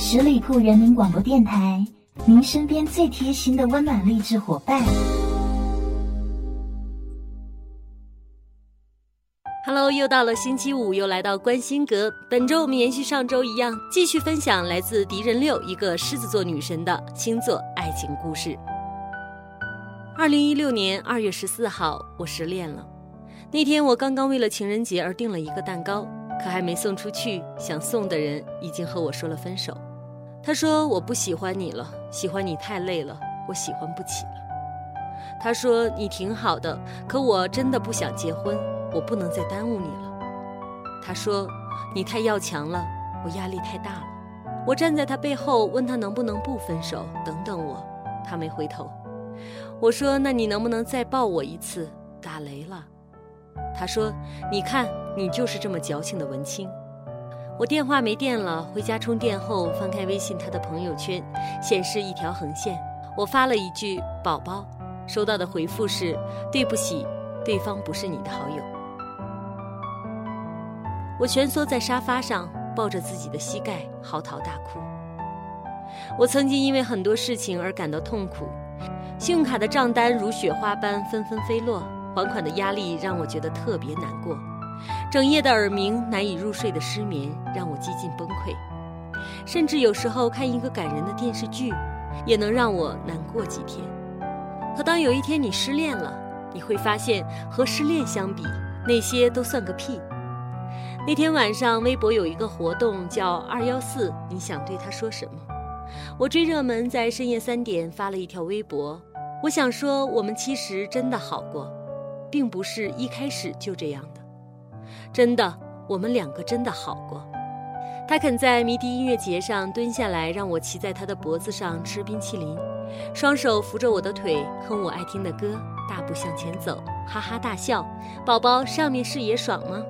十里铺人民广播电台，您身边最贴心的温暖励志伙伴。Hello，又到了星期五，又来到关心阁。本周我们延续上周一样，继续分享来自狄仁六一个狮子座女神的星座爱情故事。二零一六年二月十四号，我失恋了。那天我刚刚为了情人节而订了一个蛋糕，可还没送出去，想送的人已经和我说了分手。他说我不喜欢你了，喜欢你太累了，我喜欢不起了。他说你挺好的，可我真的不想结婚。我不能再耽误你了，他说：“你太要强了，我压力太大了。”我站在他背后问他能不能不分手，等等我。他没回头。我说：“那你能不能再抱我一次？打雷了。”他说：“你看，你就是这么矫情的文青。”我电话没电了，回家充电后翻开微信他的朋友圈，显示一条横线。我发了一句“宝宝”，收到的回复是：“对不起，对方不是你的好友。”我蜷缩在沙发上，抱着自己的膝盖，嚎啕大哭。我曾经因为很多事情而感到痛苦，信用卡的账单如雪花般纷纷飞落，还款的压力让我觉得特别难过，整夜的耳鸣、难以入睡的失眠让我几近崩溃，甚至有时候看一个感人的电视剧，也能让我难过几天。可当有一天你失恋了，你会发现和失恋相比，那些都算个屁。那天晚上，微博有一个活动叫“二幺四”，你想对他说什么？我追热门，在深夜三点发了一条微博。我想说，我们其实真的好过，并不是一开始就这样的。真的，我们两个真的好过。他肯在迷笛音乐节上蹲下来，让我骑在他的脖子上吃冰淇淋，双手扶着我的腿，哼我爱听的歌，大步向前走，哈哈大笑。宝宝，上面视野爽吗？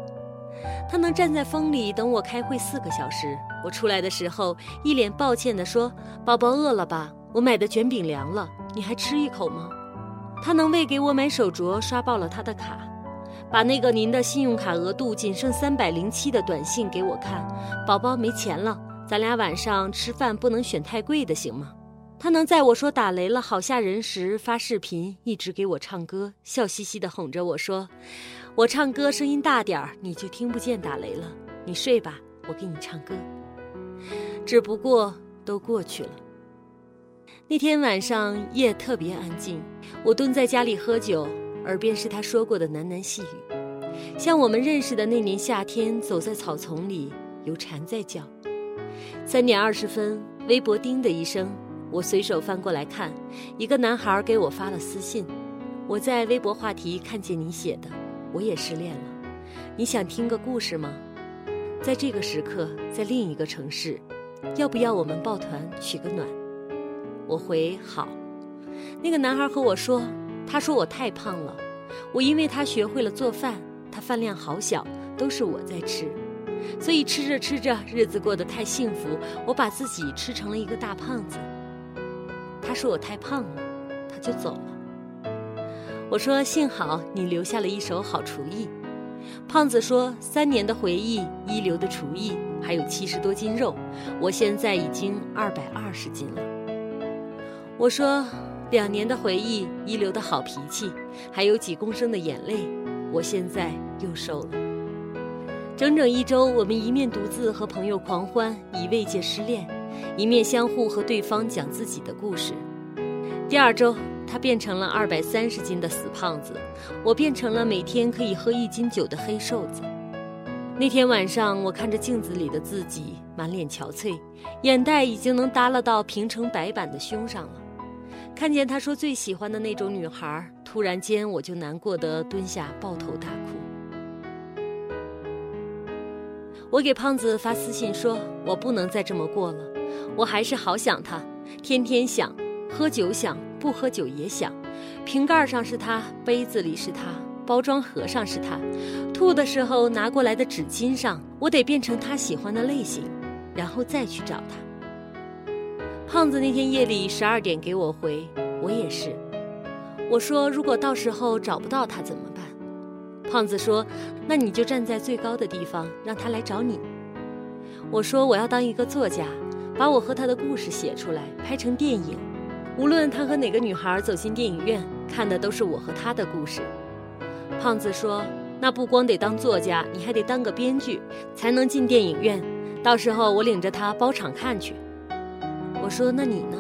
他能站在风里等我开会四个小时。我出来的时候，一脸抱歉地说：“宝宝饿了吧？我买的卷饼凉了，你还吃一口吗？”他能为给我买手镯刷爆了他的卡，把那个您的信用卡额度仅剩三百零七的短信给我看：“宝宝没钱了，咱俩晚上吃饭不能选太贵的，行吗？”他能在我说打雷了好吓人时发视频，一直给我唱歌，笑嘻嘻地哄着我说。我唱歌声音大点儿，你就听不见打雷了。你睡吧，我给你唱歌。只不过都过去了。那天晚上夜特别安静，我蹲在家里喝酒，耳边是他说过的喃喃细语，像我们认识的那年夏天，走在草丛里，有蝉在叫。三点二十分，微博叮的一声，我随手翻过来看，一个男孩给我发了私信，我在微博话题看见你写的。我也失恋了，你想听个故事吗？在这个时刻，在另一个城市，要不要我们抱团取个暖？我回好。那个男孩和我说，他说我太胖了，我因为他学会了做饭，他饭量好小，都是我在吃，所以吃着吃着，日子过得太幸福，我把自己吃成了一个大胖子。他说我太胖了，他就走了。我说：“幸好你留下了一手好厨艺。”胖子说：“三年的回忆，一流的厨艺，还有七十多斤肉，我现在已经二百二十斤了。”我说：“两年的回忆，一流的好脾气，还有几公升的眼泪，我现在又瘦了。”整整一周，我们一面独自和朋友狂欢，以慰藉失恋，一面相互和对方讲自己的故事。第二周。他变成了二百三十斤的死胖子，我变成了每天可以喝一斤酒的黑瘦子。那天晚上，我看着镜子里的自己，满脸憔悴，眼袋已经能耷拉到平成白板的胸上了。看见他说最喜欢的那种女孩，突然间我就难过的蹲下抱头大哭。我给胖子发私信说：“我不能再这么过了，我还是好想他，天天想，喝酒想。”不喝酒也想，瓶盖上是他，杯子里是他，包装盒上是他，吐的时候拿过来的纸巾上，我得变成他喜欢的类型，然后再去找他。胖子那天夜里十二点给我回，我也是。我说如果到时候找不到他怎么办？胖子说，那你就站在最高的地方，让他来找你。我说我要当一个作家，把我和他的故事写出来，拍成电影。无论他和哪个女孩走进电影院，看的都是我和他的故事。胖子说：“那不光得当作家，你还得当个编剧，才能进电影院。到时候我领着他包场看去。”我说：“那你呢？”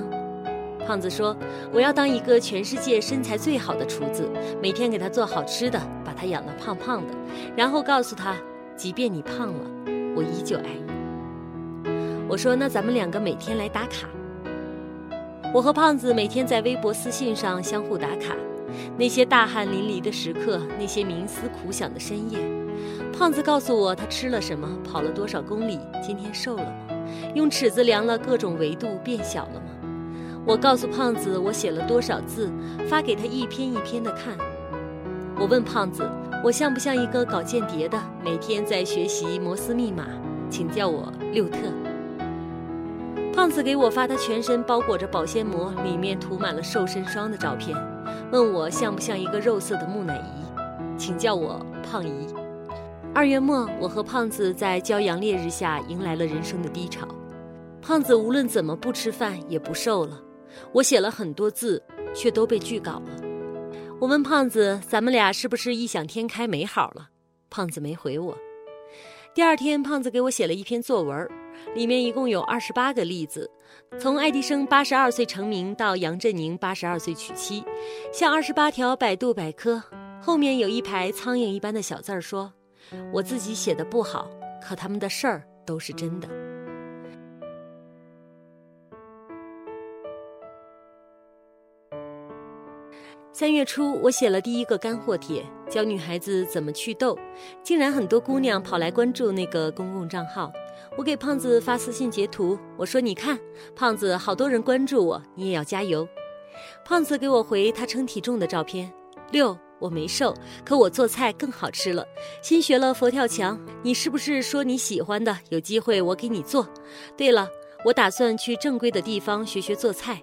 胖子说：“我要当一个全世界身材最好的厨子，每天给他做好吃的，把他养得胖胖的，然后告诉他，即便你胖了，我依旧爱你。”我说：“那咱们两个每天来打卡。”我和胖子每天在微博私信上相互打卡，那些大汗淋漓的时刻，那些冥思苦想的深夜。胖子告诉我他吃了什么，跑了多少公里，今天瘦了吗？用尺子量了各种维度，变小了吗？我告诉胖子我写了多少字，发给他一篇一篇的看。我问胖子，我像不像一个搞间谍的，每天在学习摩斯密码？请叫我六特。胖子给我发他全身包裹着保鲜膜，里面涂满了瘦身霜的照片，问我像不像一个肉色的木乃伊，请叫我胖姨。二月末，我和胖子在骄阳烈日下迎来了人生的低潮。胖子无论怎么不吃饭也不瘦了，我写了很多字，却都被拒稿了。我问胖子：“咱们俩是不是异想天开没好了？”胖子没回我。第二天，胖子给我写了一篇作文。里面一共有二十八个例子，从爱迪生八十二岁成名到杨振宁八十二岁娶妻，像二十八条百度百科。后面有一排苍蝇一般的小字儿说：“我自己写的不好，可他们的事儿都是真的。”三月初，我写了第一个干货帖，教女孩子怎么祛痘，竟然很多姑娘跑来关注那个公共账号。我给胖子发私信截图，我说：“你看，胖子，好多人关注我，你也要加油。”胖子给我回他称体重的照片。六，我没瘦，可我做菜更好吃了。新学了佛跳墙，你是不是说你喜欢的？有机会我给你做。对了，我打算去正规的地方学学做菜。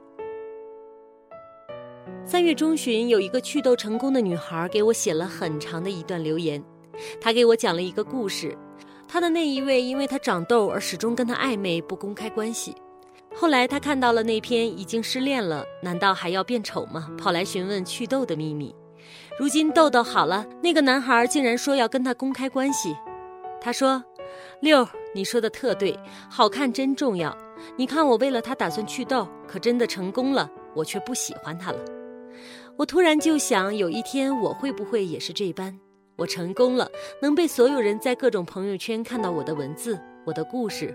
三月中旬，有一个祛痘成功的女孩给我写了很长的一段留言，她给我讲了一个故事。她的那一位因为她长痘而始终跟她暧昧不公开关系，后来她看到了那篇已经失恋了，难道还要变丑吗？跑来询问祛痘的秘密。如今痘痘好了，那个男孩竟然说要跟她公开关系。他说：“六，你说的特对，好看真重要。你看我为了他打算祛痘，可真的成功了，我却不喜欢他了。”我突然就想，有一天我会不会也是这般？我成功了，能被所有人在各种朋友圈看到我的文字、我的故事，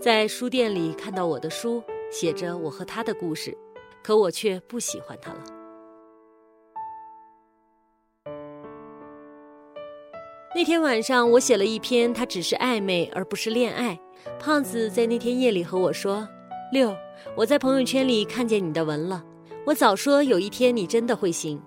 在书店里看到我的书，写着我和他的故事，可我却不喜欢他了。那天晚上，我写了一篇，他只是暧昧而不是恋爱。胖子在那天夜里和我说：“六，我在朋友圈里看见你的文了。”我早说有一天你真的会行。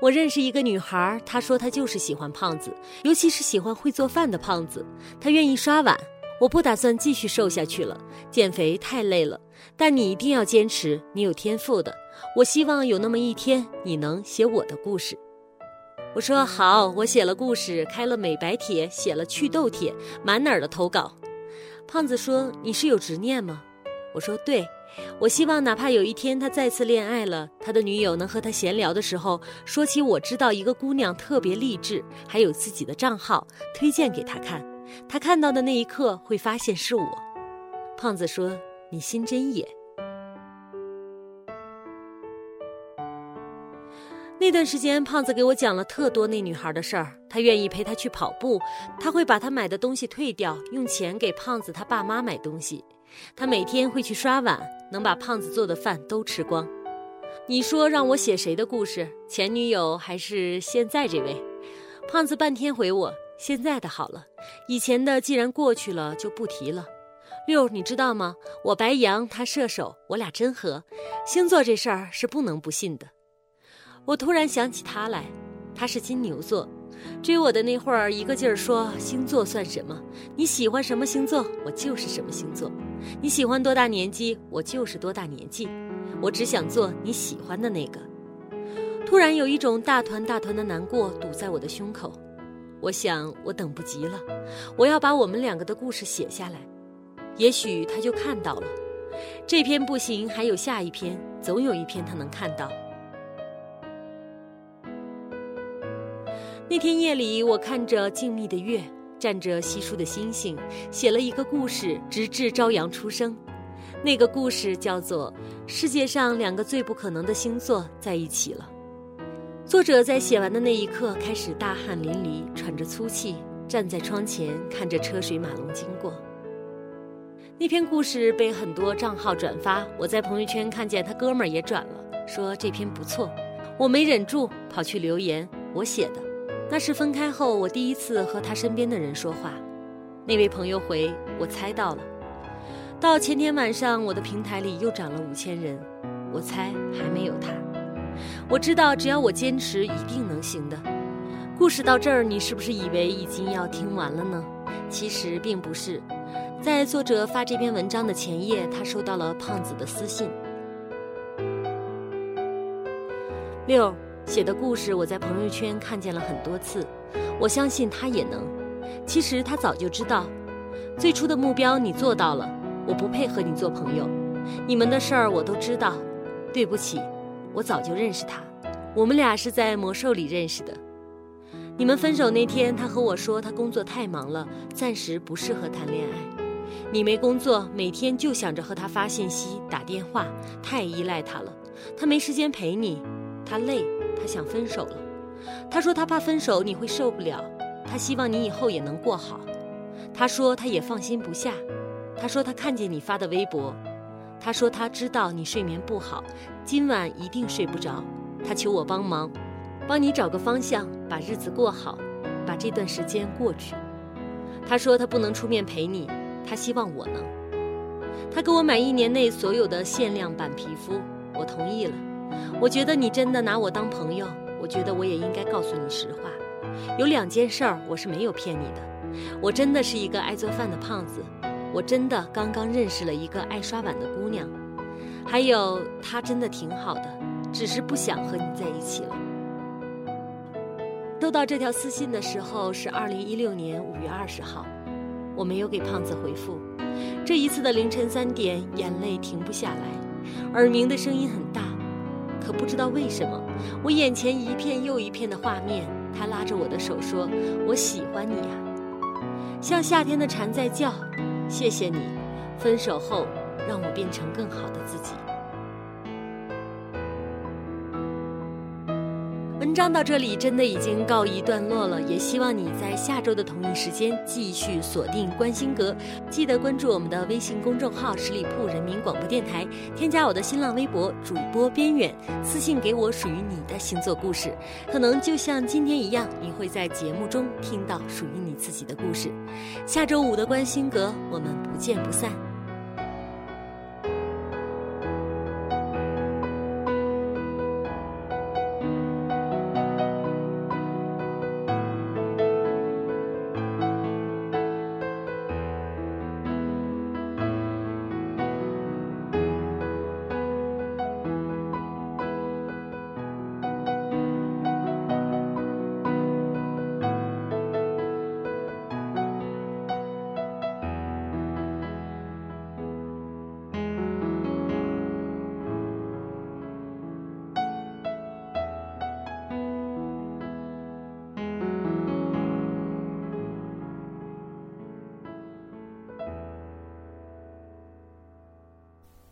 我认识一个女孩，她说她就是喜欢胖子，尤其是喜欢会做饭的胖子。她愿意刷碗。我不打算继续瘦下去了，减肥太累了。但你一定要坚持，你有天赋的。我希望有那么一天，你能写我的故事。我说好，我写了故事，开了美白帖，写了祛痘帖，满哪儿的投稿。胖子说你是有执念吗？我说对。我希望，哪怕有一天他再次恋爱了，他的女友能和他闲聊的时候说起我知道一个姑娘特别励志，还有自己的账号，推荐给他看。他看到的那一刻会发现是我。胖子说：“你心真野。”那段时间，胖子给我讲了特多那女孩的事儿。他愿意陪她去跑步，他会把她买的东西退掉，用钱给胖子他爸妈买东西。他每天会去刷碗，能把胖子做的饭都吃光。你说让我写谁的故事？前女友还是现在这位？胖子半天回我：现在的好了，以前的既然过去了就不提了。六，你知道吗？我白羊，他射手，我俩真合。星座这事儿是不能不信的。我突然想起他来，他是金牛座。追我的那会儿，一个劲儿说星座算什么？你喜欢什么星座，我就是什么星座。你喜欢多大年纪，我就是多大年纪。我只想做你喜欢的那个。突然有一种大团大团的难过堵在我的胸口。我想，我等不及了，我要把我们两个的故事写下来。也许他就看到了。这篇不行，还有下一篇，总有一篇他能看到。那天夜里，我看着静谧的月，站着稀疏的星星，写了一个故事，直至朝阳初升。那个故事叫做《世界上两个最不可能的星座在一起了》。作者在写完的那一刻开始大汗淋漓，喘着粗气，站在窗前看着车水马龙经过。那篇故事被很多账号转发，我在朋友圈看见他哥们儿也转了，说这篇不错。我没忍住，跑去留言，我写的。那是分开后我第一次和他身边的人说话。那位朋友回：“我猜到了。”到前天晚上，我的平台里又涨了五千人。我猜还没有他。我知道，只要我坚持，一定能行的。故事到这儿，你是不是以为已经要听完了呢？其实并不是。在作者发这篇文章的前夜，他收到了胖子的私信。六。写的故事，我在朋友圈看见了很多次，我相信他也能。其实他早就知道，最初的目标你做到了，我不配和你做朋友。你们的事儿我都知道，对不起，我早就认识他，我们俩是在魔兽里认识的。你们分手那天，他和我说他工作太忙了，暂时不适合谈恋爱。你没工作，每天就想着和他发信息、打电话，太依赖他了，他没时间陪你，他累。他想分手了，他说他怕分手你会受不了，他希望你以后也能过好。他说他也放心不下，他说他看见你发的微博，他说他知道你睡眠不好，今晚一定睡不着。他求我帮忙，帮你找个方向，把日子过好，把这段时间过去。他说他不能出面陪你，他希望我能。他给我买一年内所有的限量版皮肤，我同意了。我觉得你真的拿我当朋友，我觉得我也应该告诉你实话。有两件事儿我是没有骗你的，我真的是一个爱做饭的胖子，我真的刚刚认识了一个爱刷碗的姑娘，还有她真的挺好的，只是不想和你在一起了。收到这条私信的时候是二零一六年五月二十号，我没有给胖子回复。这一次的凌晨三点，眼泪停不下来，耳鸣的声音很大。可不知道为什么，我眼前一片又一片的画面。他拉着我的手说：“我喜欢你呀，像夏天的蝉在叫。谢谢你，分手后让我变成更好的自己。”章到这里真的已经告一段落了，也希望你在下周的同一时间继续锁定关心阁，记得关注我们的微信公众号十里铺人民广播电台，添加我的新浪微博主播边远，私信给我属于你的星座故事，可能就像今天一样，你会在节目中听到属于你自己的故事。下周五的关心阁，我们不见不散。